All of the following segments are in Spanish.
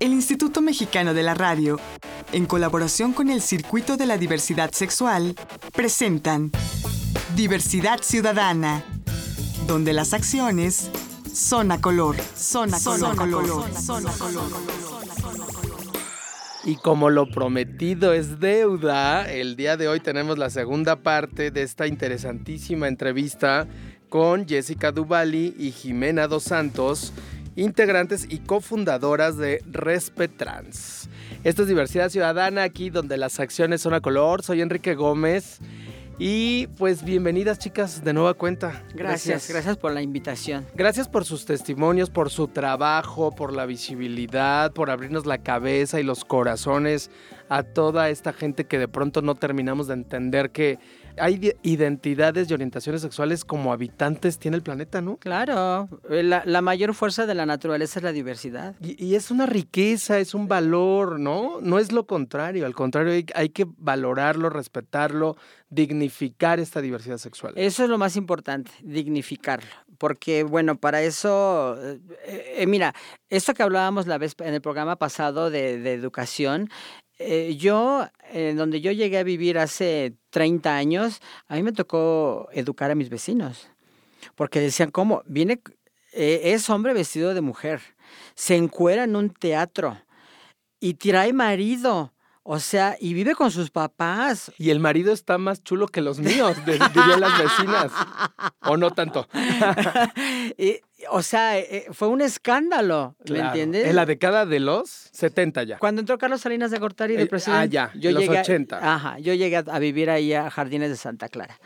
El Instituto Mexicano de la Radio, en colaboración con el Circuito de la Diversidad Sexual, presentan Diversidad Ciudadana, donde las acciones son a color, son a color, color, son a color. Y como lo prometido es deuda, el día de hoy tenemos la segunda parte de esta interesantísima entrevista con Jessica Duvali y Jimena Dos Santos, integrantes y cofundadoras de Respetrans. Esto es Diversidad Ciudadana, aquí donde las acciones son a color. Soy Enrique Gómez. Y pues bienvenidas chicas de nueva cuenta. Gracias, gracias, por la invitación. Gracias por sus testimonios, por su trabajo, por la visibilidad, por abrirnos la cabeza y los corazones a toda esta gente que de pronto no terminamos de entender que hay identidades y orientaciones sexuales como habitantes tiene el planeta, ¿no? Claro, eh, la, mayor fuerza de la naturaleza es la diversidad. Y, es una riqueza, es un valor, ¿no? No es lo contrario, al contrario hay, hay, que valorarlo, respetarlo, dignificar esta diversidad sexual. Eso es lo más importante, dignificarlo. Porque, bueno, para eso, eh, eh, mira, esto que hablábamos la vez en el programa pasado de, de educación, eh, yo, en donde yo llegué a vivir hace 30 años, a mí me tocó educar a mis vecinos. Porque decían, ¿cómo? Viene, eh, es hombre vestido de mujer, se encuera en un teatro y trae marido. O sea, y vive con sus papás. Y el marido está más chulo que los míos, dirían las vecinas. ¿O no tanto? o sea, eh, eh, fue un escándalo, ¿me entiendes? En la década de los 70 ya. Cuando entró Carlos Salinas de Gortari de presidente. Ah, ya, yo los 80. Ajá, yo llegué a vivir ahí a Jardines de Santa Clara.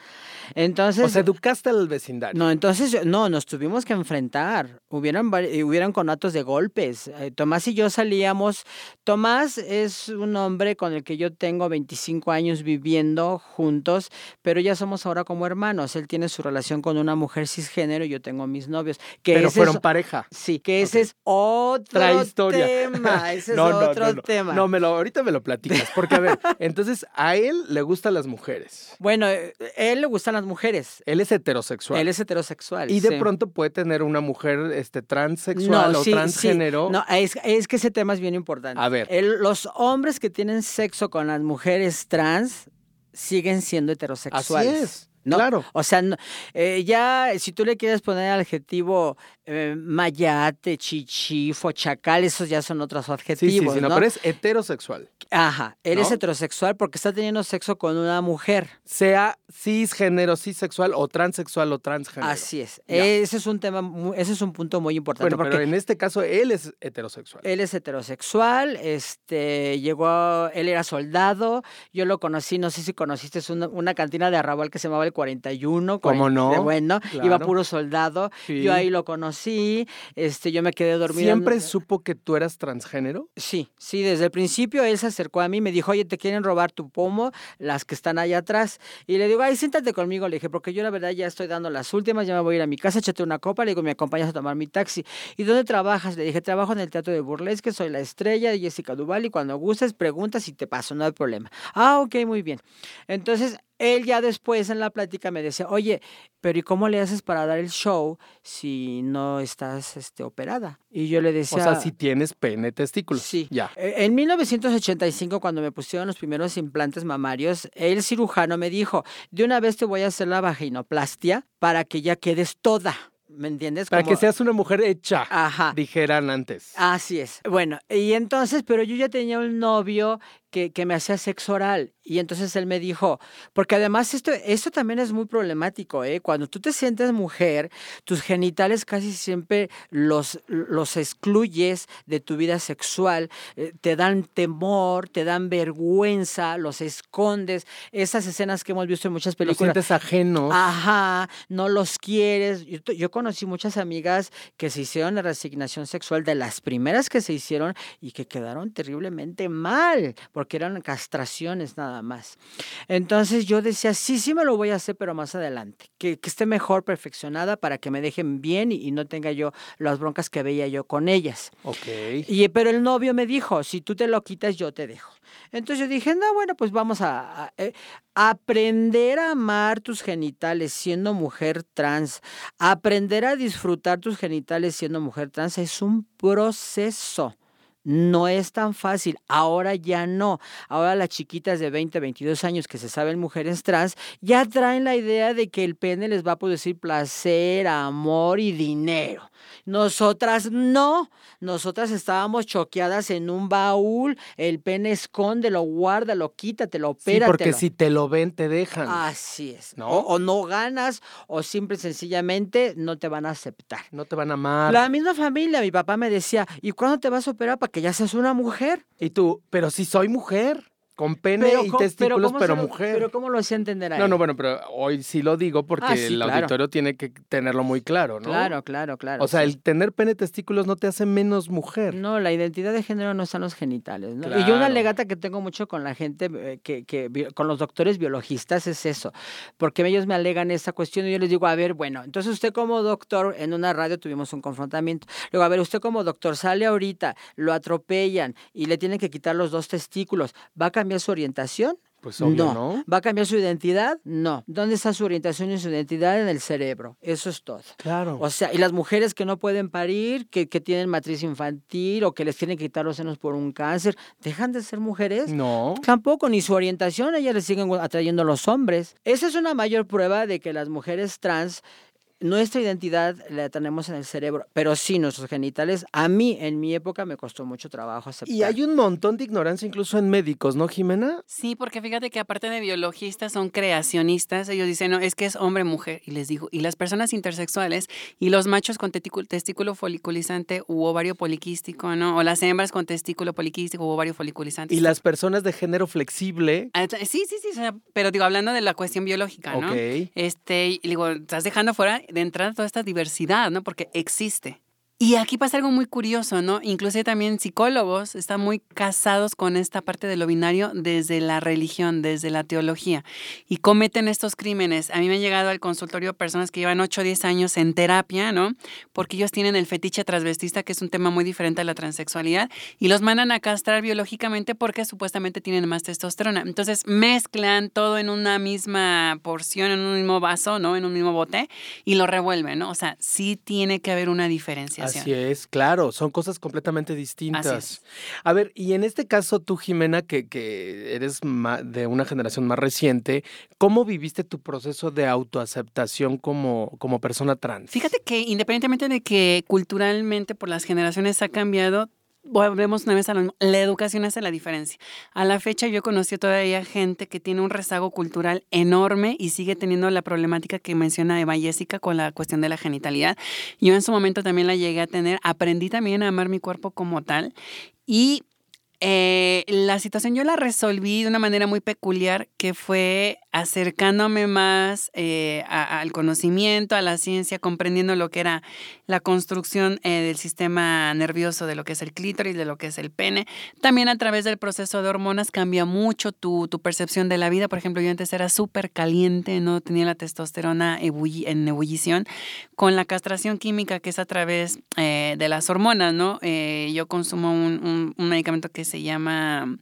Entonces. O sea, educaste al vecindario. No, entonces, no, nos tuvimos que enfrentar. Hubieron, hubieron conatos de golpes. Eh, Tomás y yo salíamos. Tomás es un hombre con el que yo tengo 25 años viviendo juntos, pero ya somos ahora como hermanos. Él tiene su relación con una mujer cisgénero y yo tengo mis novios. Que pero fueron pareja. Sí, que ese es otro historia. tema. Ese es otro tema. No, me lo, ahorita me lo platicas. Porque, a ver, entonces a él le gustan las mujeres. Bueno, eh, él le gustan las mujeres. Él es heterosexual. Él es heterosexual. Y de pronto puede tener una mujer este, transexual o transgénero. No, es, que ese tema es bien importante. A ver. los hombres que tienen sexo con las mujeres trans siguen siendo heterosexuales. Así es. Claro. O sea, eh, ya si tú le quieres poner el adjetivo eh, mayate, chichifo, chacal, esos ya son otros adjetivos. Sí, sí, ¿no? pero es heterosexual. Ajá, eres heterosexual porque está teniendo sexo con una mujer. Sea cisgénero, cisexual o transexual o transgénero. Así es. Ese es un tema, ese es un punto muy importante. Bueno, pero en este caso él es heterosexual. Él es heterosexual, este, llegó, él era soldado, yo lo conocí, no sé si conociste, es una, cantina de Arrabal que se llamaba el 41. ¿Cómo no? Bueno, iba puro soldado, yo ahí lo conocí, este, yo me quedé dormido. ¿Siempre supo que tú eras transgénero? Sí, sí, desde el principio él se acercó a mí, me dijo, oye, te quieren robar tu pomo, las que están allá atrás. Y le digo, ay, siéntate conmigo, le dije, porque yo la verdad ya estoy dando las últimas, ya me voy a ir a mi casa, échate una copa, le digo, me acompañas a tomar mi taxi. ¿Y dónde trabajas? Le dije, trabajo en el Teatro de Burlesque, soy la estrella de Jessica Duval y cuando gustes preguntas y te paso, no hay problema. Ah, ok, muy bien. Entonces, él ya después en la plática me decía, oye, pero ¿y cómo le haces para dar el show si no estás este, operada? Y yo le decía... O sea, si tienes pene testículo. Sí. Ya. E, en 1985, cuando me pusieron los primeros implantes mamarios, el cirujano me dijo, de una vez te voy a hacer la vaginoplastia para que ya quedes toda. ¿Me entiendes? Para que seas una mujer hecha, Ajá. dijeran antes. Así es. Bueno, y entonces, pero yo ya tenía un novio que, que, me hacía sexo oral. Y entonces él me dijo, porque además esto, esto también es muy problemático, ¿eh? Cuando tú te sientes mujer, tus genitales casi siempre los, los excluyes de tu vida sexual, eh, te dan temor, te dan vergüenza, los escondes. Esas escenas que hemos visto en muchas películas. Los sientes ajenos. Ajá, no los quieres. Yo, yo conocí muchas amigas que se hicieron la resignación sexual de las primeras que se hicieron y que quedaron terriblemente mal porque eran castraciones nada más. Entonces yo decía, sí, sí me lo voy a hacer, pero más adelante, que, que esté mejor perfeccionada para que me dejen bien y, y, no tenga yo las broncas que veía yo con ellas. Ok. Y, pero el novio me dijo, si tú te lo quitas, yo te dejo. Entonces yo dije, no, bueno, pues vamos a, a eh, aprender a amar tus genitales siendo mujer trans, aprender a disfrutar tus genitales siendo mujer trans es un proceso. No es tan fácil. Ahora ya no. Ahora las chiquitas de 20, 22 años que se saben mujeres trans ya traen la idea de que el pene les va a producir placer, amor y dinero. Nosotras no. Nosotras estábamos choqueadas en un baúl. El pene escóndelo, guárdalo, quítatelo, opératelo. Sí, porque si te lo ven, te dejan. Así es. ¿no? O, o, no ganas, o simple y sencillamente no te van a aceptar. No te van a amar. La misma familia, mi papá me decía, ¿y cuándo te vas a operar para que ya seas una mujer? Y tú, pero si soy mujer. Con pene pero, y testículos, pero, pero lo, mujer. Pero ¿cómo lo hacía entender a No, él? no, bueno, pero hoy sí lo digo porque Ah, sí, el claro. auditorio tiene que tenerlo muy claro, ¿no? Claro, claro, claro. O sea, sí. el tener pene y testículos no te hace menos mujer. No, la identidad de género no están los genitales. ¿no? Y yo una legata que tengo mucho con la gente, eh, que, que con los doctores biologistas es eso, porque ellos me alegan esta cuestión y yo les digo, a ver, bueno, entonces usted como doctor, en una radio tuvimos un confrontamiento, luego, a ver, usted como doctor sale ahorita, lo atropellan y le tienen que quitar los dos testículos, ¿va a cambiar su orientación? Pues obvio, ¿no? ¿Va a cambiar su identidad? No. ¿Dónde está su orientación y su identidad? En el cerebro. Eso es todo. Claro. O sea, y las mujeres que no pueden parir, que, que tienen matriz infantil o que les tienen que quitar los senos por un cáncer, ¿dejan de ser mujeres? no. Tampoco, ni su orientación, ellas les siguen atrayendo a los hombres. Esa es una mayor prueba de que las mujeres trans, nuestra identidad la tenemos en el cerebro, pero sí nuestros genitales, a mí en mi época me costó mucho trabajo aceptar. Y hay un montón de ignorancia incluso en médicos, ¿no, Jimena? Sí, porque fíjate que aparte de biologistas son creacionistas, ellos dicen, no, es que es hombre-mujer, y les digo, y las personas intersexuales y los machos con testículo, testículo foliculizante u ovario poliquístico, ¿no? O las hembras con testículo poliquístico u ovario foliculizante. Y las personas de género flexible. Ah, Sí, sí, sí, o sea, pero digo, hablando de la cuestión biológica, ¿no? Ok. Este, y digo, estás dejando fuera de entrada toda esta diversidad, ¿no? Porque existe. Y aquí pasa algo muy curioso, ¿no? Incluso también psicólogos están muy casados con esta parte de lo binario desde la religión, desde la teología, y cometen estos crímenes. A mí me han llegado al consultorio personas que llevan 8 o 10 años en terapia, ¿no? Porque ellos tienen el fetiche transvestista, que es un tema muy diferente a la transexualidad, y los mandan a castrar biológicamente porque supuestamente tienen más testosterona. Entonces mezclan todo en una misma porción, en un mismo vaso, ¿no? En un mismo bote, y lo revuelven, ¿no? O sea, sí tiene que haber una Así es, claro, son cosas completamente distintas. Así es. A ver, y en este caso tú, Jimena, que, que eres de una generación más reciente, ¿cómo viviste tu proceso de autoaceptación como, como persona trans? Fíjate que independientemente de que culturalmente por las generaciones ha cambiado, volvemos una vez a lo mismo, la educación hace la diferencia. A la fecha yo conocí todavía gente que tiene un rezago cultural enorme y sigue teniendo la problemática que menciona Eva Jessica con la cuestión de la genitalidad. Yo en su momento también la llegué a tener, aprendí también a amar mi cuerpo como tal y eh, la situación yo la resolví de una manera muy peculiar que fue acercándome más eh, a- al conocimiento, a la ciencia, comprendiendo lo que era la construcción eh, del sistema nervioso, de lo que es el clítoris, de lo que es el pene. También a través del proceso de hormonas cambia mucho tu, tu percepción de la vida. Por ejemplo, yo antes era súper caliente, no tenía la testosterona ebulli- en ebullición. Con la castración química, que es a través eh, de las hormonas, ¿no? Eh, yo consumo un, un- un medicamento que se llama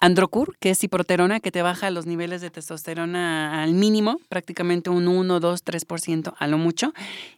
Androcur, que es ciproterona, que te baja los niveles de testosterona al mínimo, prácticamente un 1, 2, 3% a lo mucho,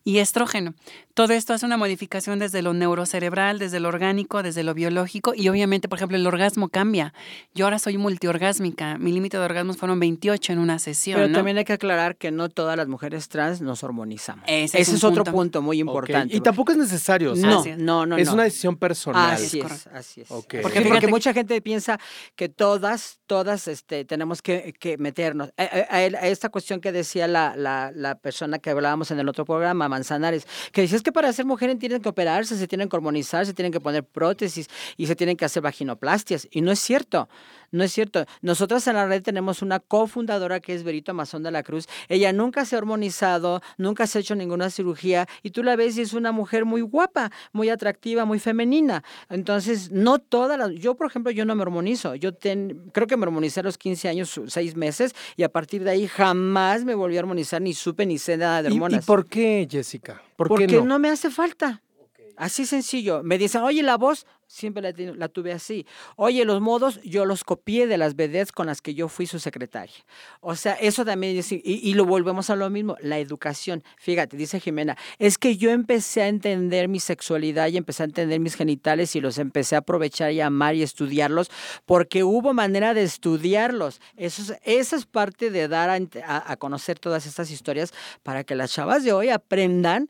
y estrógeno. Todo esto hace una modificación desde lo neurocerebral, desde lo orgánico, desde lo biológico, y obviamente, por ejemplo, el orgasmo cambia. Yo ahora soy multiorgásmica, mi límite de orgasmos fueron 28 en una sesión. Pero ¿no? también hay que aclarar que no todas las mujeres trans nos hormonizamos. Ese es Ese otro punto. muy importante. Y tampoco es necesario, no, es. no, no, es no. una decisión personal. Así es, correcto. así es. Ok. Porque, mucha gente piensa que todas, todas este, tenemos que, que meternos. A, a- a- a esta cuestión que decía la, la, la persona que hablábamos en el otro programa, Manzanares, que decía es que para ser mujer tienen que operarse, se tienen que hormonizar, se tienen que poner prótesis y se tienen que hacer vaginoplastias. Y no es cierto. No es cierto. Nosotros en la red tenemos una cofundadora que es Berito Amazón de la Cruz. Ella nunca se ha hormonizado, nunca se ha hecho ninguna cirugía y tú la ves y es una mujer muy guapa, muy atractiva, muy femenina. Entonces, no todas las... Yo, por ejemplo, yo no me hormonizo. Yo creo que me hormonicé a los 15 años, 6 meses y a partir de ahí jamás me volví a hormonizar ni supe ni sé nada de hormonas. ¿Y, por qué, Jessica? ¿Por Porque qué no? no me hace falta. Así sencillo. Me dicen, oye, la voz, siempre la, tuve así. Oye, los modos, yo los copié de las vedettes con las que yo fui su secretaria. O sea, eso también, y, y, lo volvemos a lo mismo, la educación. Fíjate, dice Jimena, es que yo empecé a entender mi sexualidad y empecé a entender mis genitales y los empecé a aprovechar y amar y estudiarlos porque hubo manera de estudiarlos. Eso es, esa es parte de dar a, a conocer todas estas historias para que las chavas de hoy aprendan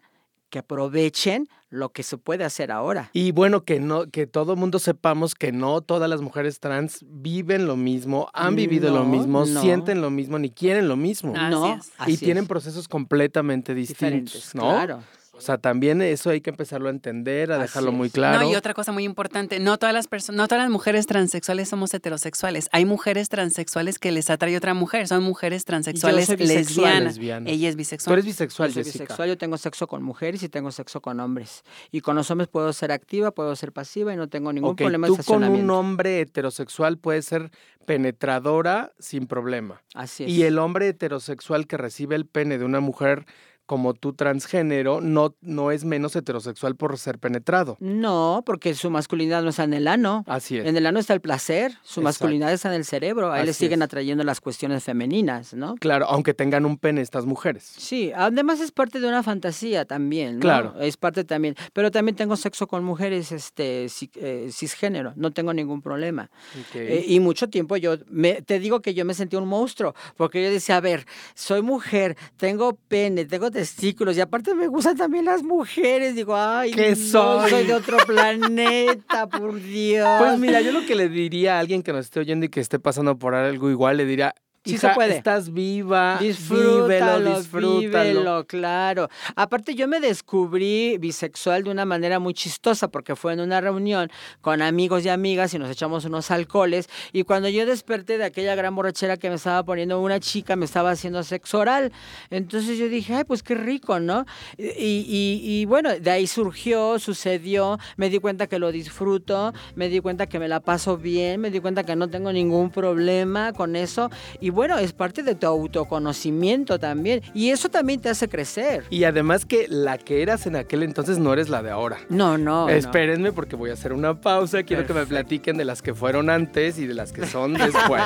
que aprovechen lo que se puede hacer ahora. Y bueno, que no, que todo mundo sepamos que no todas las mujeres trans viven lo mismo, han vivido lo mismo, sienten lo mismo, ni quieren lo mismo. no, y tienen procesos completamente distintos, ¿no? Claro. O sea, también eso hay que empezarlo a entender, a dejarlo muy claro. No, y otra cosa muy importante, no todas las personas, no todas las mujeres transexuales somos heterosexuales. Hay mujeres transexuales que les atrae otra mujer, son mujeres transexuales lesbianas. Ella es bisexual. Tú eres bisexual, yo soy Jessica. bisexual, yo tengo sexo con mujeres y tengo sexo con hombres. Y con los hombres puedo ser activa, puedo ser pasiva y no tengo ningún problema tú con un hombre heterosexual puedes ser penetradora sin problema. Así es. Y el hombre heterosexual que recibe el pene de una mujer como tú transgénero no, no es menos heterosexual por ser penetrado. No, porque su masculinidad no está en el ano. Así es. En el ano está el placer, su masculinidad está en el cerebro. A él le siguen atrayendo las cuestiones femeninas, ¿no? Claro, aunque tengan un pene estas mujeres. Sí, además es parte de una fantasía también, ¿no? Claro. Es parte también. Pero también tengo sexo con mujeres este, eh, cisgénero, no tengo ningún problema. Eh, y mucho tiempo yo, me, te digo que yo me sentí un monstruo, porque yo decía, a ver, soy mujer, tengo pene, tengo testículos y aparte me gustan también las mujeres. Digo, ay, ¿Qué soy? soy de otro planeta, por Dios. Pues mira, yo lo que le diría a alguien que nos esté oyendo y que esté pasando por algo igual, le diría, Sí se puede. Estás viva. Disfrútalo, disfrútalo. Vívelo, claro. Aparte, yo me descubrí bisexual de una manera muy chistosa porque fue en una reunión con amigos y amigas y nos echamos unos alcoholes. Y cuando yo desperté de aquella gran borrachera que me estaba poniendo una chica, me estaba haciendo sexo oral. Entonces yo dije, ay, pues qué rico, ¿no? Y, y, y bueno, de ahí surgió, sucedió. Me di cuenta que lo disfruto, me di cuenta que me la paso bien, me di cuenta que no tengo ningún problema con eso. Y y bueno, es parte de tu autoconocimiento también. Y eso también te hace crecer. Y además que la que eras en aquel entonces no eres la de ahora. No, no. Espérenme porque voy a hacer una pausa. Quiero que me platiquen de las que fueron antes y de las que son después.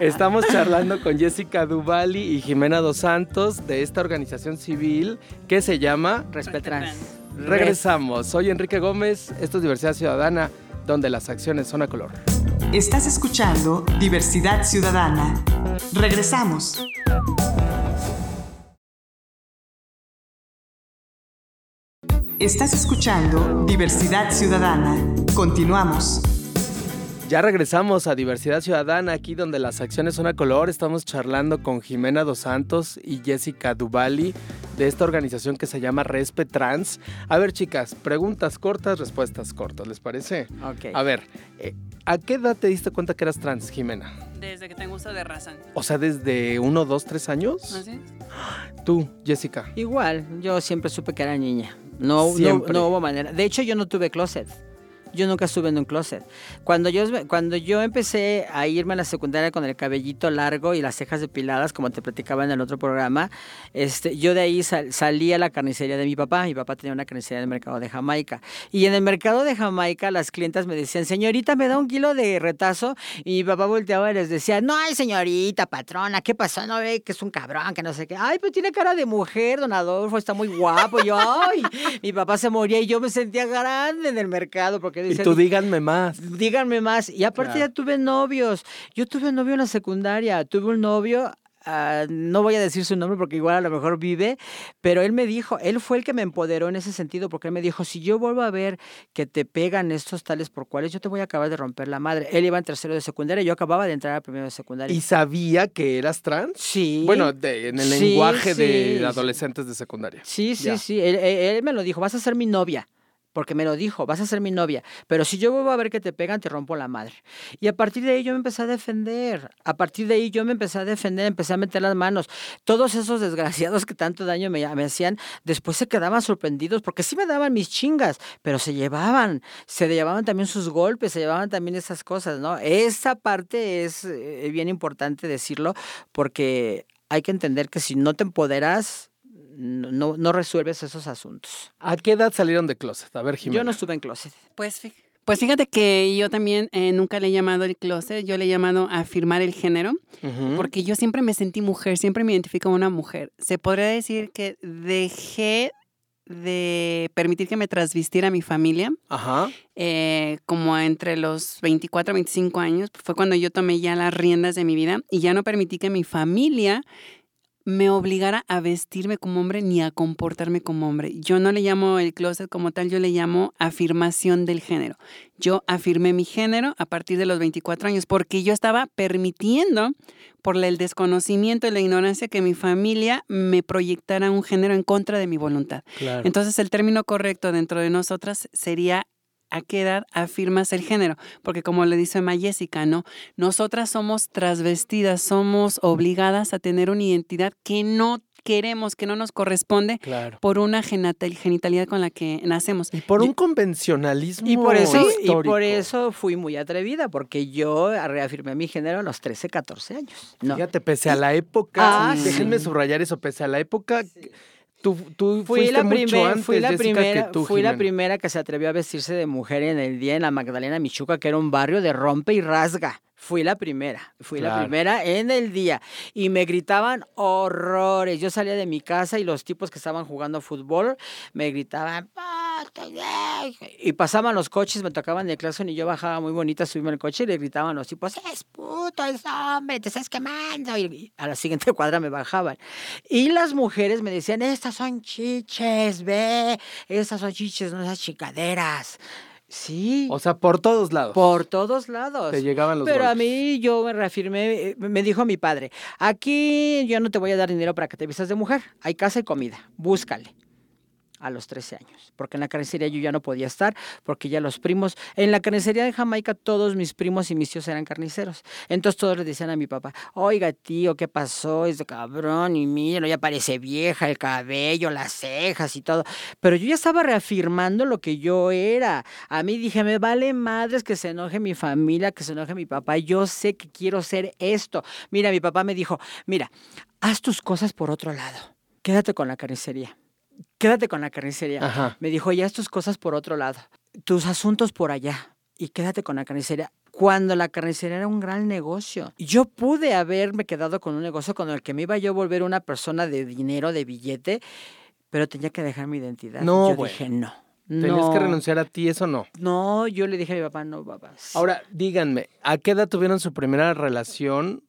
Estamos charlando con Jessica Duvali y Jimena Dos Santos de esta organización civil que se llama Respetrans. Regresamos. Soy Enrique Gómez. Esto es Diversidad Ciudadana, donde las acciones son a color. Estás escuchando Diversidad Ciudadana. Regresamos. Estás escuchando Diversidad Ciudadana. Continuamos. Ya regresamos a Diversidad Ciudadana, aquí donde las acciones son a color. Estamos charlando con Jimena Dos Santos y Jessica Duvali de esta organización que se llama Respe Trans. A ver, chicas, preguntas cortas, respuestas cortas, ¿les parece? Ok. A ver, eh, ¿a qué edad te diste cuenta que eras trans, Jimena? Desde que tengo uso de razón. O sea, desde uno, dos, tres años. ¿Así? Tú, Jessica. Igual, yo siempre supe que era niña. No, no, no hubo manera. De hecho, yo no tuve closet. Yo nunca estuve en un closet. Cuando yo, cuando yo empecé a irme a la secundaria con el cabellito largo y las cejas depiladas, como te platicaba en el otro programa, este, yo de ahí salí a la carnicería de mi papá. Mi papá tenía una carnicería en el mercado de Jamaica. Y en el mercado de Jamaica las clientas me decían, señorita, ¿me da un kilo de retazo? Y mi papá volteaba y les decía, no, ay, señorita, patrona, ¿qué pasó? No ve que es un cabrón, que no sé qué. Ay, pues tiene cara de mujer, don Adolfo, está muy guapo. Y yo, ay, mi papá se moría y yo me sentía grande en el mercado porque y tú díganme más. Díganme más. Y aparte ya tuve novios. Yo tuve novio en la secundaria. Tuve un novio Uh, no voy a decir su nombre porque igual a lo mejor vive, pero él me dijo, él fue el que me empoderó en ese sentido, porque él me dijo, si yo vuelvo a ver que te pegan estos tales por cuales, yo te voy a acabar de romper la madre. Él iba en tercero de secundaria, yo acababa de entrar a primero de secundaria. ¿Y sabía que eras trans? Sí. Bueno, en el lenguaje de adolescentes de secundaria. Sí, sí, sí. Él, él me lo dijo, vas a ser mi novia porque me lo dijo, vas a ser mi novia, pero si yo vuelvo a ver que te pegan, te rompo la madre. Y a partir de ahí yo me empecé a defender, a partir de ahí yo me empecé a defender, empecé a meter las manos. Todos esos desgraciados que tanto daño me, hacían, después se quedaban sorprendidos, porque sí me daban mis chingas, pero se llevaban, se llevaban también sus golpes, se llevaban también esas cosas, ¿no? Esa parte es eh, bien importante decirlo, porque hay que entender que si no te empoderas, no, no resuelves esos asuntos. ¿A qué edad salieron de closet? A ver, Jimena. Yo no estuve en closet. Pues, pues fíjate que yo también eh, nunca le he llamado el closet, yo le he llamado afirmar el género, porque yo siempre me sentí mujer, siempre me identifico como una mujer. Se podría decir que dejé de permitir que me trasvistiera mi familia, Ajá. eh, como entre los 24 y 25 años, fue cuando yo tomé ya las riendas de mi vida y ya no permití que mi familia me obligara a vestirme como hombre ni a comportarme como hombre. Yo no le llamo el closet como tal, yo le llamo afirmación del género. Yo afirmé mi género a partir de los 24 años porque yo estaba permitiendo, por el desconocimiento y la ignorancia, que mi familia me proyectara un género en contra de mi voluntad. Claro. Entonces el término correcto dentro de nosotras sería ¿a qué edad afirmas el género? Porque como le dice Ma Jessica, ¿no? Nosotras somos transvestidas, somos obligadas a tener una identidad que no queremos, que no nos corresponde claro. por una genital- genitalidad con la que nacemos. Y por Yo- un convencionalismo Y por eso, y por eso fui muy atrevida, porque yo reafirmé mi género a los 13, 14 años. No. Fíjate, pese a la época, Ah, déjenme sí. subrayar eso, pese a la época, tú, tú Fui fuiste la, mucho primer- antes, fui la Jessica, primera, que tú, fui la primera que se atrevió a vestirse de mujer en el día en la Magdalena Michuca, que era un barrio de rompe y rasga. Fui la primera, fui la primera en el día. Y me gritaban horrores. Yo salía de mi casa y los tipos que estaban jugando fútbol me gritaban. Y pasaban los coches, me tocaban el claxon y yo bajaba muy bonita, subíme al coche y le gritaban los tipos, es puto, es hombre, te estás quemando. Y a la siguiente cuadra me bajaban. Y las mujeres me decían, estas son chiches, ve, estas son chiches, no esas chicaderas. Sí, O sea, por todos lados. por todos lados. te llegaban los Pero a mí yo me reafirmé, eh, me dijo mi padre, aquí yo no te voy a dar dinero para que te vistas de mujer, hay casa y comida, búscale. A los 13 años, porque en la carnicería yo ya no podía estar, porque ya los primos, en la carnicería de Jamaica todos mis primos y mis tíos eran carniceros. Entonces todos le decían a mi papá, oiga tío, ¿qué pasó? Es de cabrón, y mira, ya parece vieja, el cabello, las cejas y todo. Pero yo ya estaba reafirmando lo que yo era. A mí dije, me vale madres que se enoje mi familia, que se enoje mi papá. Yo sé que quiero ser esto. Mira, mi papá me dijo, mira, haz tus cosas por otro lado. Quédate con la carnicería. Quédate con la carnicería. Ajá. Me dijo, ya tus cosas por otro lado. Tus asuntos por allá. Y quédate con la carnicería. Cuando la carnicería era un gran negocio. Yo pude haberme quedado con un negocio con el que me iba yo a volver una persona de dinero, de billete, pero tenía que dejar mi identidad. No, yo bueno. dije, no. Tenías no, que renunciar a ti, eso no. No, yo le dije a mi papá, no, papá. sí". Ahora, díganme, ¿a qué edad tuvieron su primera relación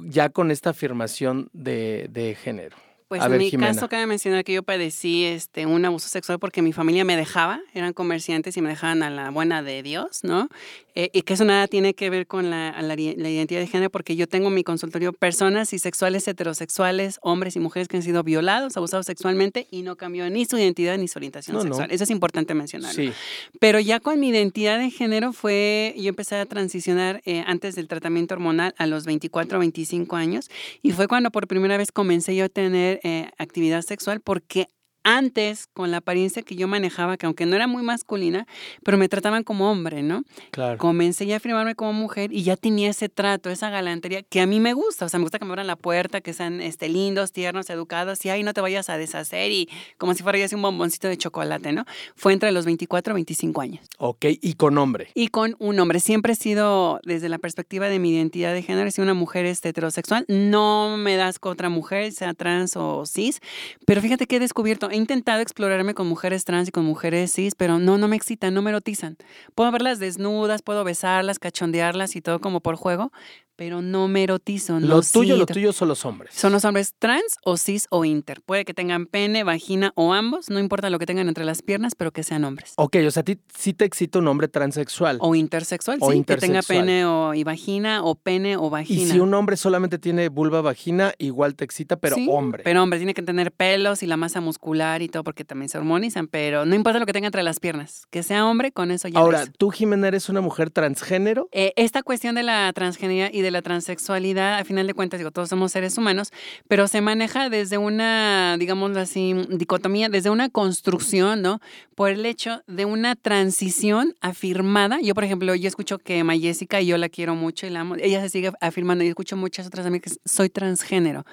ya con esta afirmación de, de género? Pues A en ver, mi Jimena. caso cabe mencionar que yo padecí este, un abuso sexual porque mi familia me dejaba, eran comerciantes y me dejaban a la buena de Dios, ¿no? Eh, y que eso nada tiene que ver con la, la, identidad de género porque yo tengo en mi consultorio personas y sexuales heterosexuales, hombres y mujeres que han sido violados, abusados sexualmente y no cambió ni su identidad ni su orientación No, no. sexual. Eso es importante mencionarlo. Sí. Pero ya con mi identidad de género fue, yo empecé a transicionar eh, antes del tratamiento hormonal a los 24 o 25 años y fue cuando por primera vez comencé yo a tener eh, actividad sexual porque antes con la apariencia que yo manejaba, que aunque no era muy masculina, pero me trataban como hombre, ¿no? Claro. Comencé ya a firmarme como mujer y ya tenía ese trato, esa galantería que a mí me gusta. O sea, me gusta que me abran la puerta, que sean este, lindos, tiernos, educados y ahí no te vayas a deshacer y como si fuera ya un bomboncito de chocolate, ¿no? Fue entre los 24 y 25 años. Ok, y con hombre. Y con un hombre. Siempre he sido, desde la perspectiva de mi identidad de género, he sido una mujer este, heterosexual. No me das con otra mujer, sea trans o cis. Pero fíjate que he descubierto, he intentado explorarme con mujeres trans y con mujeres cis, pero no, no me excitan, no me erotizan. Puedo verlas desnudas, puedo besarlas, cachondearlas y todo como por juego, pero no me erotizo. Lo no tuyo, lo tuyo son los hombres. Son los hombres trans o cis o inter. Puede que tengan pene, vagina o ambos, no importa lo que tengan entre las piernas, pero que sean hombres. Ok, o sea, a ti sí te excita un hombre transexual. O intersexual, O sí, que tenga intersexual. pene o, y vagina o pene o y vagina. si un hombre solamente tiene vulva vagina, igual te excita, pero Sí, hombre. Pero hombre, tiene que tener pelos y la masa muscular y todo porque también se hormonizan, pero no importa lo que tenga entre las piernas. Que sea hombre, con eso ya Ahora. ¿tú, Jimena, eres una mujer transgénero? Eh, esta cuestión de la transgenería y de la transexualidad, a final de cuentas, digo, todos somos seres humanos, pero se maneja desde una, digámoslo así, dicotomía, desde una construcción, ¿no? Por el hecho de una transición afirmada. Yo, por ejemplo, yo escucho que Mayésica, y yo la quiero mucho y la amo, ella se sigue afirmando, y escucho muchas otras amigas, soy transgénero.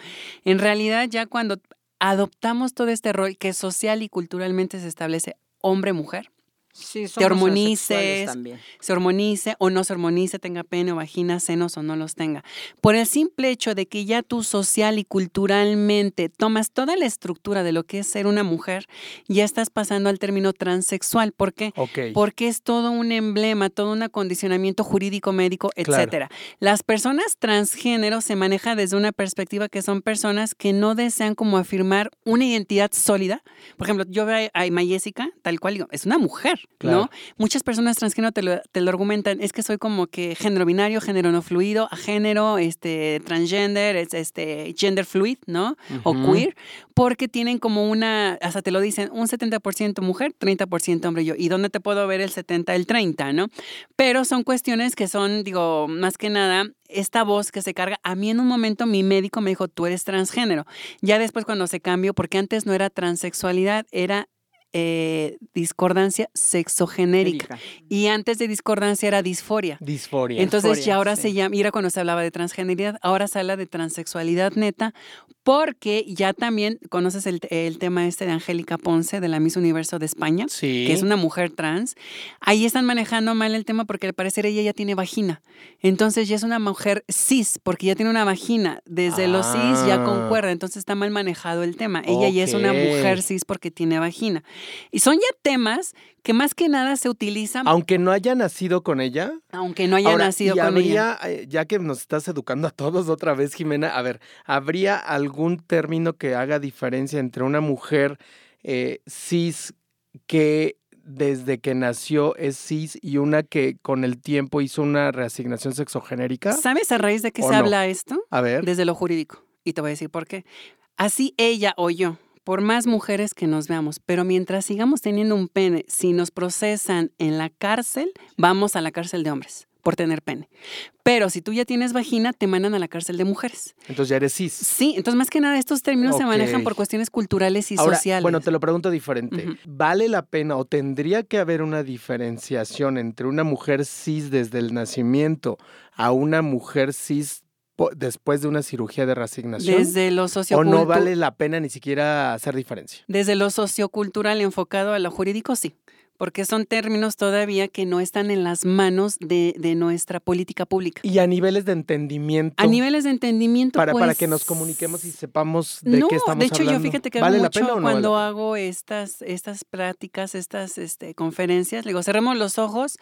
En realidad, ya cuando adoptamos todo este rol que social y culturalmente se establece hombre-mujer, Sí, Te hormonices, también. se hormonice o no se hormonice, tenga pene o vagina, senos o no los tenga. Por el simple hecho de que ya tú social y culturalmente tomas toda la estructura de lo que es ser una mujer, ya estás pasando al término transexual. ¿Por qué? Porque es todo un emblema, todo un acondicionamiento jurídico, médico, Claro. etcétera. Las personas transgénero se maneja desde una perspectiva que son personas que no desean como afirmar una identidad sólida. Por ejemplo, yo veo a a Mayésica, tal cual, digo, es una mujer, Claro. ¿no? Muchas personas transgénero te lo, te lo argumentan, es que soy como que género binario, género no fluido, a género, este, transgender, es- este, gender fluid, ¿no? O queer, porque tienen como una, hasta te lo dicen, un 70% mujer, 30% hombre yo. ¿Y dónde te puedo ver el 70, el 30, no? Pero son cuestiones que son, digo, más que nada, esta voz que se carga. A mí en un momento mi médico me dijo, tú eres transgénero. Ya después cuando se cambió, porque antes no era transexualidad, era eh, discordancia sexogenérica. Y antes de discordancia era disforia. Disforia. Entonces Disforia, ya ahora sí. se llama, mira cuando se hablaba de transgeneridad, ahora se habla de transexualidad neta, porque ya también conoces el, el tema este de Angélica Ponce, de la Miss Universo de España, sí. que es una mujer trans. Ahí están manejando mal el tema porque al parecer ella ya tiene vagina. Entonces ya es una mujer cis, porque ya tiene una vagina. Desde los cis ya Ah. concuerda, entonces está mal manejado el tema. Ella ya es una mujer cis porque tiene vagina. Y son ya temas que más que nada se utilizan, Aunque no haya nacido con ella. aunque no haya Ahora, nacido y con ella. habría, eh, ya que nos estás educando a todos otra vez, Jimena, a ver, ¿habría algún término que haga diferencia entre una mujer eh, cis que desde que nació es cis y una que con el tiempo hizo una reasignación sexogenérica? ¿Sabes a raíz de qué ¿O se no? habla esto? A ver. Desde lo jurídico. Y te voy a decir por qué. Así ella o yo, por más mujeres que nos veamos, pero mientras sigamos teniendo un pene, si nos procesan en la cárcel, vamos a la cárcel de hombres por tener pene. Pero si tú ya tienes vagina, te mandan a la cárcel de mujeres. Entonces ya eres cis. Sí, entonces más que nada estos términos se manejan por cuestiones culturales y Ahora, sociales. bueno, te lo pregunto diferente. ¿Vale la pena o tendría que haber una diferenciación entre una mujer cis desde el nacimiento a una mujer cis después de una cirugía de reasignación? Desde lo ¿O no vale la pena ni siquiera hacer diferencia? Desde lo sociocultural enfocado a lo jurídico, sí. Porque son términos todavía que no están en las manos de, de nuestra política pública. Y a niveles de entendimiento. A niveles de entendimiento, para, para pues, que nos comuniquemos y sepamos de no, qué estamos de hecho hablando. yo fíjate que ¿Vale mucho no cuando hago estas, estas prácticas, estas este, conferencias, le digo, cerremos los ojos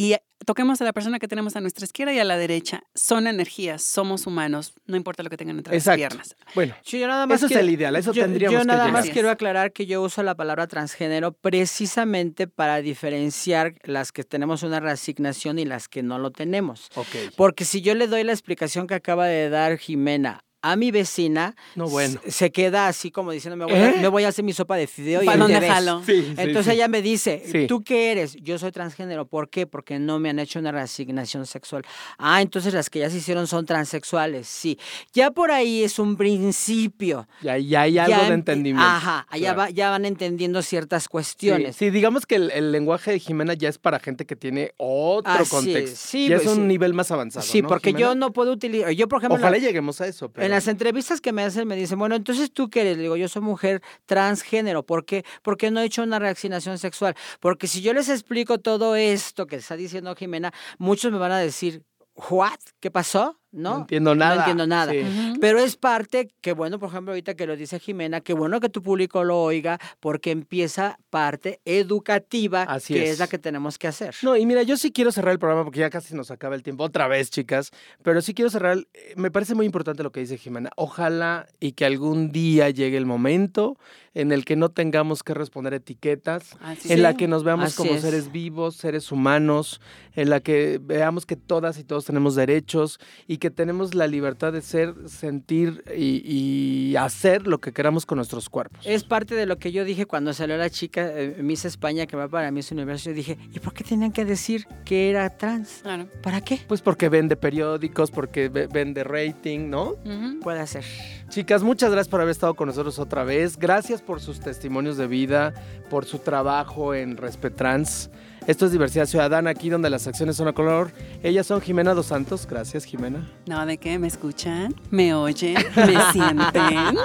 y toquemos a la persona que tenemos a nuestra izquierda y a la derecha. Son energías, somos humanos, no importa lo que tengan entre Exacto. las piernas. Bueno, yo nada más eso es quiero- el ideal, eso yo, tendríamos yo que nada llegar. más es. quiero aclarar que yo uso la palabra transgénero precisamente para diferenciar las que tenemos una reasignación y las que no lo tenemos. Porque si yo le doy la explicación que acaba de dar Jimena a mi vecina, No, bueno. se- queda así como diciendo, me voy, a, ¿Eh? me voy a hacer mi sopa de fideo y ¿Para ahí dónde te ves". jalo? Sí, Entonces sí. ella me dice. ¿tú qué eres? Yo soy transgénero. ¿Por qué? Porque no me han hecho una reasignación sexual. Ah, entonces las que ya se hicieron son transexuales. Sí. Ya por ahí es un principio. Ya, ya hay algo Ya de ent- entendimiento. Ajá, ya, Claro. va- ya van entendiendo ciertas cuestiones. sí, digamos que el, el lenguaje de Jimena ya es para gente que tiene otro Así es, contexto. sí, ya es pues, un sí. nivel más avanzado. Sí, ¿no, porque Jimena? yo no puedo utilizar, yo por ejemplo, la- Ojalá lleguemos a eso. Pero... En las entrevistas que me hacen me dicen, bueno, entonces tú qué eres? Le digo, yo soy mujer transgénero. ¿Por qué? Porque no he hecho una reaccionación sexual. Porque si yo les explico todo esto que está diciendo Jimena, muchos me van a decir, ¿what? ¿Qué pasó? ¿No? No entiendo nada. No entiendo nada. Sí. Pero es parte que, bueno, por ejemplo, ahorita que lo dice Jimena, que bueno que tu público lo oiga, porque empieza parte educativa, Así que es. es. la que tenemos que hacer. No, y mira, yo sí quiero cerrar el programa porque ya casi nos acaba el tiempo otra vez, chicas, pero sí quiero cerrar, eh, me parece muy importante lo que dice Jimena. Ojalá y que algún día llegue el momento en el que no tengamos que responder etiquetas, Así en la que nos veamos así como es. seres vivos, seres humanos, en la que veamos que todas y todos tenemos derechos y que tenemos la libertad de ser, sentir y, y hacer lo que queramos con nuestros cuerpos. Es parte de lo que yo dije cuando salió la chica eh, Miss España que va para Miss Universo. Yo dije, ¿y por qué tenían que decir que era trans? Claro. ¿Para qué? Pues porque vende periódicos, porque ve- vende rating, ¿no? Puede ser. Chicas, muchas gracias por haber estado con nosotros otra vez. Gracias por sus testimonios de vida, por su trabajo en Respetrans. Esto es Diversidad Ciudadana, aquí donde las acciones son a color. Ellas son Jimena Dos Santos. Gracias, Jimena. No, ¿de qué? ¿Me escuchan? ¿Me oyen? ¿Me sienten?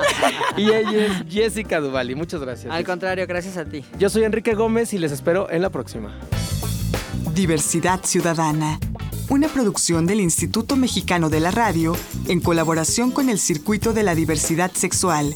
Y ella es Jessica Duvali. Muchas gracias. Al contrario, gracias a ti. Yo soy Enrique Gómez y les espero en la próxima. Diversidad Ciudadana, una producción del Instituto Mexicano de la Radio en colaboración con el Circuito de la Diversidad Sexual.